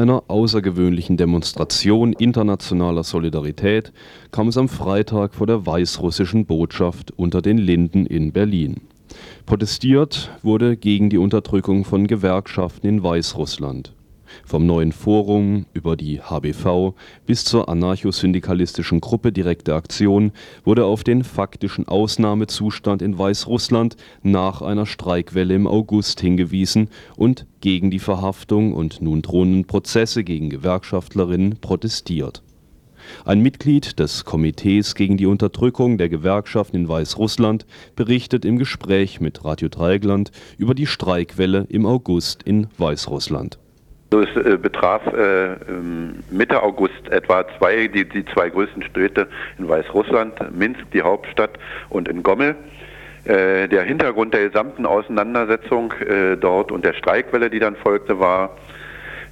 einer außergewöhnlichen Demonstration internationaler Solidarität kam es am Freitag vor der weißrussischen Botschaft unter den Linden in Berlin. Protestiert wurde gegen die Unterdrückung von Gewerkschaften in Weißrussland. Vom neuen Forum über die HBV bis zur anarchosyndikalistischen Gruppe Direkte Aktion wurde auf den faktischen Ausnahmezustand in Weißrussland nach einer Streikwelle im August hingewiesen und gegen die Verhaftung und nun drohenden Prozesse gegen Gewerkschaftlerinnen protestiert. Ein Mitglied des Komitees gegen die Unterdrückung der Gewerkschaften in Weißrussland berichtet im Gespräch mit Radio Dreigland über die Streikwelle im August in Weißrussland es äh, betraf äh, Mitte August etwa zwei, die, die zwei größten Städte in Weißrussland, Minsk, die Hauptstadt, und in Gommel. Äh, der Hintergrund der gesamten Auseinandersetzung äh, dort und der Streikwelle, die dann folgte, war,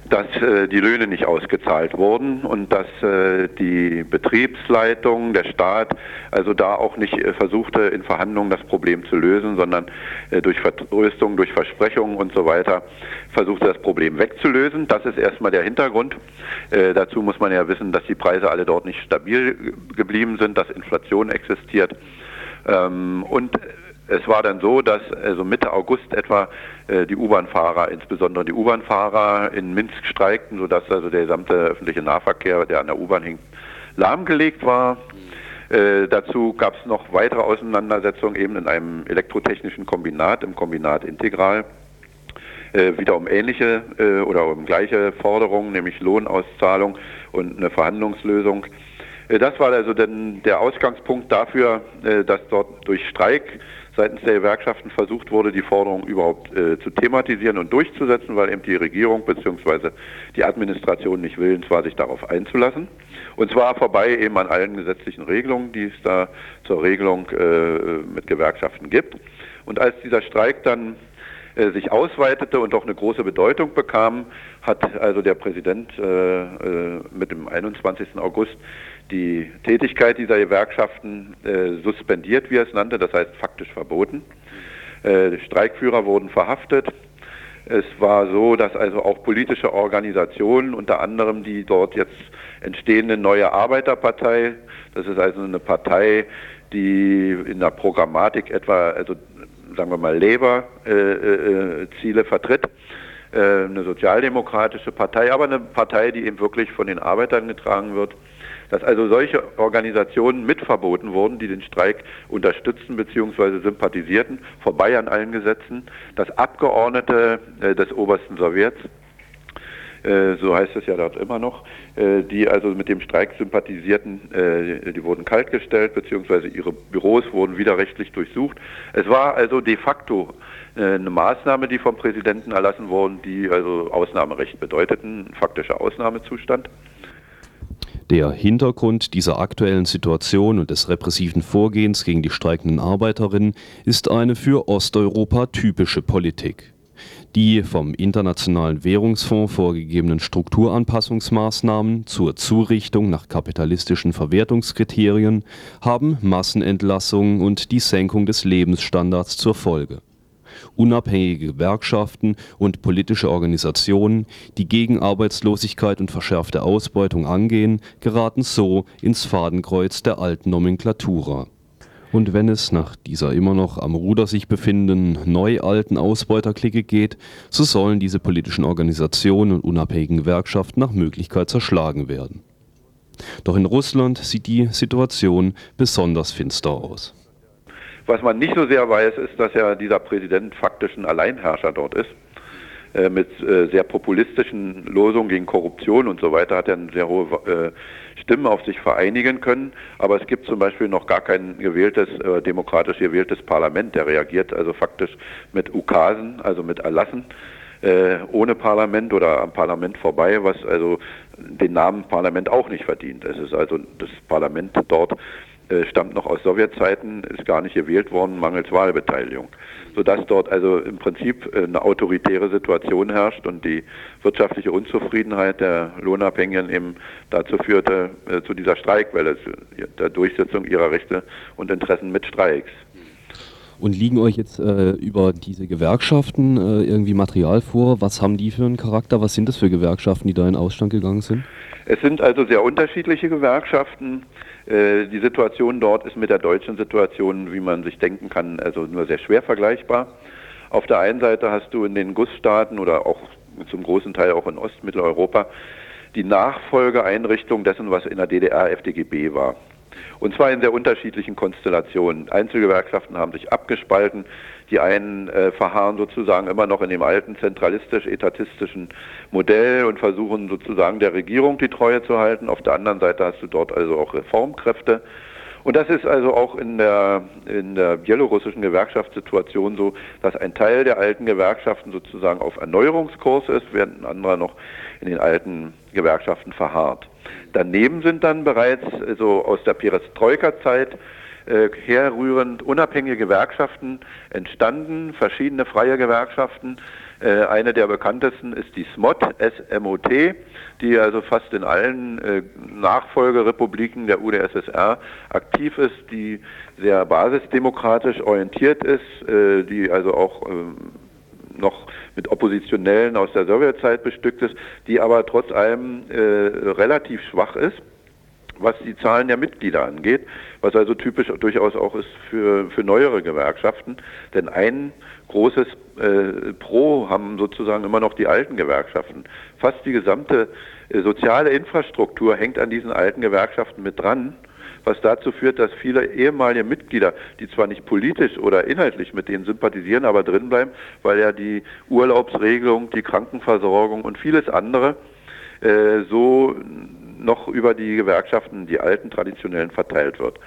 dass äh, die Löhne nicht ausgezahlt wurden und dass äh, die Betriebsleitung, der Staat, also da auch nicht äh, versuchte, in Verhandlungen das Problem zu lösen, sondern äh, durch Vertröstung, durch Versprechungen und so weiter versuchte, das Problem wegzulösen. Das ist erstmal der Hintergrund. Äh, dazu muss man ja wissen, dass die Preise alle dort nicht stabil geblieben sind, dass Inflation existiert. Ähm, und es war dann so, dass also Mitte August etwa äh, die U-Bahn-Fahrer, insbesondere die U-Bahn-Fahrer in Minsk streikten, sodass also der gesamte öffentliche Nahverkehr, der an der U-Bahn hing, lahmgelegt war. Äh, dazu gab es noch weitere Auseinandersetzungen eben in einem elektrotechnischen Kombinat, im Kombinat Integral. Äh, wieder um ähnliche äh, oder um gleiche Forderungen, nämlich Lohnauszahlung und eine Verhandlungslösung. Äh, das war also dann der Ausgangspunkt dafür, äh, dass dort durch Streik seitens der Gewerkschaften versucht wurde, die Forderung überhaupt äh, zu thematisieren und durchzusetzen, weil eben die Regierung bzw. die Administration nicht willens war, sich darauf einzulassen. Und zwar vorbei eben an allen gesetzlichen Regelungen, die es da zur Regelung äh, mit Gewerkschaften gibt. Und als dieser Streik dann äh, sich ausweitete und auch eine große Bedeutung bekam, hat also der Präsident äh, äh mit dem 21. August die Tätigkeit dieser Gewerkschaften äh, suspendiert, wie er es nannte, das heißt faktisch verboten. Äh, Streikführer wurden verhaftet. Es war so, dass also auch politische Organisationen, unter anderem die dort jetzt entstehende neue Arbeiterpartei, das ist also eine Partei, die in der Programmatik etwa, also sagen wir mal Labour-Ziele äh, äh, vertritt, äh, eine sozialdemokratische Partei, aber eine Partei, die eben wirklich von den Arbeitern getragen wird dass also solche Organisationen mitverboten wurden, die den Streik unterstützten bzw. sympathisierten, vorbei an allen Gesetzen, dass Abgeordnete äh, des obersten Sowjets äh, so heißt es ja dort immer noch, äh, die also mit dem Streik sympathisierten, die wurden kaltgestellt, beziehungsweise ihre Büros wurden widerrechtlich durchsucht. Es war also de facto eine Maßnahme, die vom Präsidenten erlassen wurden, die also Ausnahmerecht bedeuteten, ein faktischer Ausnahmezustand. Der Hintergrund dieser aktuellen Situation und des repressiven Vorgehens gegen die streikenden Arbeiterinnen ist eine für Osteuropa typische Politik. Die vom Internationalen Währungsfonds vorgegebenen Strukturanpassungsmaßnahmen zur Zurichtung nach kapitalistischen Verwertungskriterien haben Massenentlassungen und die Senkung des Lebensstandards zur Folge unabhängige Gewerkschaften und politische Organisationen, die gegen Arbeitslosigkeit und verschärfte Ausbeutung angehen, geraten so ins Fadenkreuz der alten Nomenklatura. Und wenn es nach dieser immer noch am Ruder sich befindenden neu-alten Ausbeuterklicke geht, so sollen diese politischen Organisationen und unabhängigen Gewerkschaften nach Möglichkeit zerschlagen werden. Doch in Russland sieht die Situation besonders finster aus. Was man nicht so sehr weiß, ist, dass ja dieser Präsident faktisch ein Alleinherrscher dort ist. Äh, mit äh, sehr populistischen Losungen gegen Korruption und so weiter hat er eine sehr hohe äh, Stimmen auf sich vereinigen können. Aber es gibt zum Beispiel noch gar kein gewähltes, äh, demokratisch gewähltes Parlament. Der reagiert also faktisch mit Ukasen, also mit Erlassen ohne Parlament oder am Parlament vorbei, was also den Namen Parlament auch nicht verdient. Es ist also das Parlament dort äh, stammt noch aus Sowjetzeiten, ist gar nicht gewählt worden, mangels Wahlbeteiligung. Sodass dort also im Prinzip äh, eine autoritäre Situation herrscht und die wirtschaftliche Unzufriedenheit der Lohnabhängigen eben dazu führte, äh, zu dieser Streikwelle, zu der Durchsetzung ihrer Rechte und Interessen mit Streiks. Und liegen euch jetzt äh, über diese Gewerkschaften äh, irgendwie Material vor? Was haben die für einen Charakter? Was sind das für Gewerkschaften, die da in Ausstand gegangen sind? Es sind also sehr unterschiedliche Gewerkschaften. Äh, die Situation dort ist mit der deutschen Situation, wie man sich denken kann, also nur sehr schwer vergleichbar. Auf der einen Seite hast du in den Gussstaaten oder auch zum großen Teil auch in Ostmitteleuropa die Nachfolgeeinrichtung dessen, was in der DDR FDGB war. Und zwar in sehr unterschiedlichen Konstellationen. Einzelgewerkschaften haben sich abgespalten. Die einen äh, verharren sozusagen immer noch in dem alten zentralistisch-etatistischen Modell und versuchen sozusagen der Regierung die Treue zu halten. Auf der anderen Seite hast du dort also auch Reformkräfte. Und das ist also auch in der, in der bielorussischen Gewerkschaftssituation so, dass ein Teil der alten Gewerkschaften sozusagen auf Erneuerungskurs ist, während ein anderer noch in den alten Gewerkschaften verharrt. Daneben sind dann bereits so aus der Perestroika-Zeit äh, herrührend unabhängige Gewerkschaften entstanden, verschiedene freie Gewerkschaften. Äh, eine der bekanntesten ist die SMOT, S-M-O-T, die also fast in allen äh, Nachfolgerepubliken der UdSSR aktiv ist, die sehr basisdemokratisch orientiert ist, äh, die also auch ähm, noch mit Oppositionellen aus der Sowjetzeit bestückt ist, die aber trotz allem äh, relativ schwach ist was die Zahlen der Mitglieder angeht, was also typisch durchaus auch ist für, für neuere Gewerkschaften. Denn ein großes äh, Pro haben sozusagen immer noch die alten Gewerkschaften. Fast die gesamte äh, soziale Infrastruktur hängt an diesen alten Gewerkschaften mit dran was dazu führt, dass viele ehemalige Mitglieder, die zwar nicht politisch oder inhaltlich mit denen sympathisieren, aber drinbleiben, weil ja die Urlaubsregelung, die Krankenversorgung und vieles andere äh, so noch über die Gewerkschaften, die alten traditionellen, verteilt wird.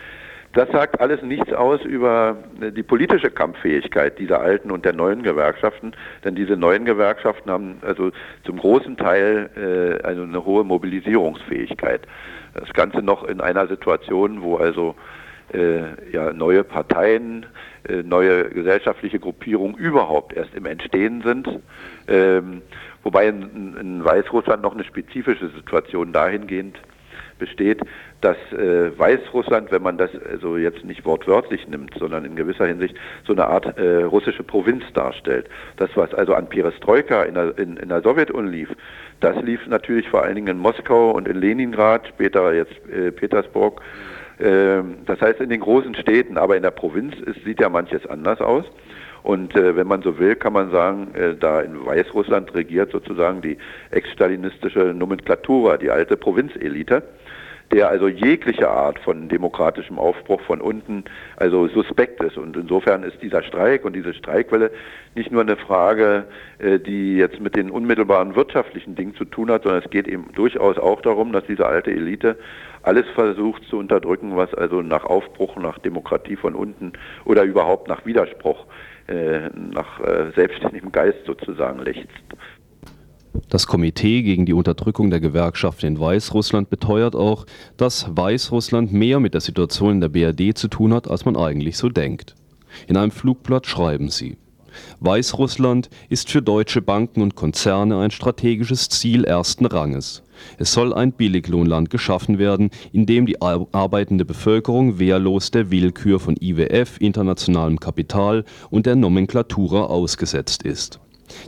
Das sagt alles nichts aus über die politische Kampffähigkeit dieser alten und der neuen Gewerkschaften, denn diese neuen Gewerkschaften haben also zum großen Teil äh, also eine hohe Mobilisierungsfähigkeit. Das Ganze noch in einer Situation, wo also äh, ja, neue Parteien, äh, neue gesellschaftliche Gruppierungen überhaupt erst im Entstehen sind. Ähm, wobei in, in Weißrussland noch eine spezifische Situation dahingehend besteht, dass äh, Weißrussland, wenn man das also jetzt nicht wortwörtlich nimmt, sondern in gewisser Hinsicht so eine Art äh, russische Provinz darstellt. Das, was also an Perestroika in der, in, in der Sowjetunion lief, das lief natürlich vor allen Dingen in Moskau und in Leningrad, später jetzt äh, Petersburg. Ähm, das heißt in den großen Städten, aber in der Provinz ist, sieht ja manches anders aus. Und äh, wenn man so will, kann man sagen, äh, da in Weißrussland regiert sozusagen die ex-stalinistische Nomenklatura, die alte Provinzelite der also jegliche Art von demokratischem Aufbruch von unten also suspekt ist. Und insofern ist dieser Streik und diese Streikwelle nicht nur eine Frage, äh, die jetzt mit den unmittelbaren wirtschaftlichen Dingen zu tun hat, sondern es geht eben durchaus auch darum, dass diese alte Elite alles versucht zu unterdrücken, was also nach Aufbruch, nach Demokratie von unten oder überhaupt nach Widerspruch, nach äh, selbstständigem Geist sozusagen lechzt. Das Komitee gegen die Unterdrückung der Gewerkschaften in Weißrussland beteuert auch, dass Weißrussland mehr mit der Situation in der BRD zu tun hat, als man eigentlich so denkt. In einem Flugblatt schreiben sie Weißrussland ist für deutsche Banken und Konzerne ein strategisches Ziel ersten Ranges. Es soll ein Billiglohnland geschaffen werden, in dem die arbeitende Bevölkerung wehrlos der Willkür von IWF, internationalem Kapital und der Nomenklatura ausgesetzt ist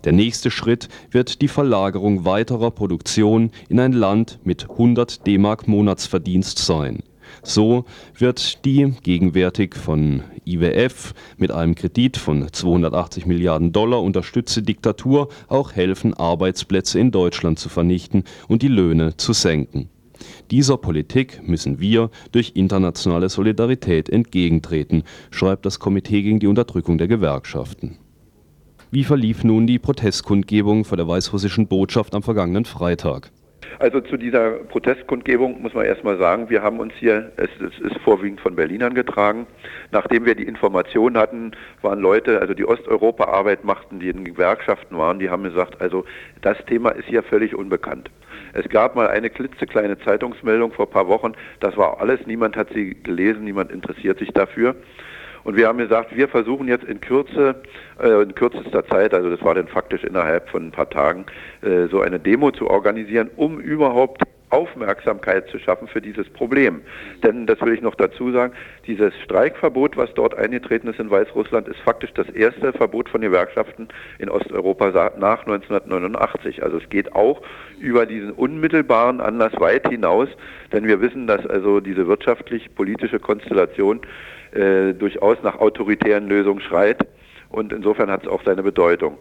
der nächste Schritt wird die Verlagerung weiterer Produktion in ein Land mit 100 D-Mark Monatsverdienst sein. So wird die gegenwärtig von IWF mit einem Kredit von 280 Milliarden Dollar unterstützte Diktatur auch helfen, Arbeitsplätze in Deutschland zu vernichten und die Löhne zu senken. Dieser Politik müssen wir durch internationale Solidarität entgegentreten, schreibt das Komitee gegen die Unterdrückung der Gewerkschaften. Wie verlief nun die Protestkundgebung vor der weißrussischen Botschaft am vergangenen Freitag? Also zu dieser Protestkundgebung muss man erstmal sagen, wir haben uns hier, es, es, ist vorwiegend von Berlinern getragen, nachdem wir die Information hatten, waren Leute, also die Osteuropa-Arbeit machten, die in Gewerkschaften waren, die haben gesagt, also das Thema ist hier völlig unbekannt. Es gab mal eine klitzekleine Zeitungsmeldung vor ein paar Wochen, das war alles, niemand hat sie gelesen, niemand interessiert sich dafür. Und wir haben gesagt, wir versuchen jetzt in Kürze, äh, in kürzester Zeit, also das war dann faktisch innerhalb von ein paar Tagen, äh, so eine Demo zu organisieren, um überhaupt Aufmerksamkeit zu schaffen für dieses Problem. Denn, das will ich noch dazu sagen, dieses Streikverbot, was dort eingetreten ist in Weißrussland, ist faktisch das erste Verbot von Gewerkschaften in Osteuropa nach 1989. Also es geht auch über diesen unmittelbaren Anlass weit hinaus, denn wir wissen, dass also diese wirtschaftlich-politische Konstellation äh, durchaus nach autoritären Lösungen schreit und insofern hat es auch seine Bedeutung.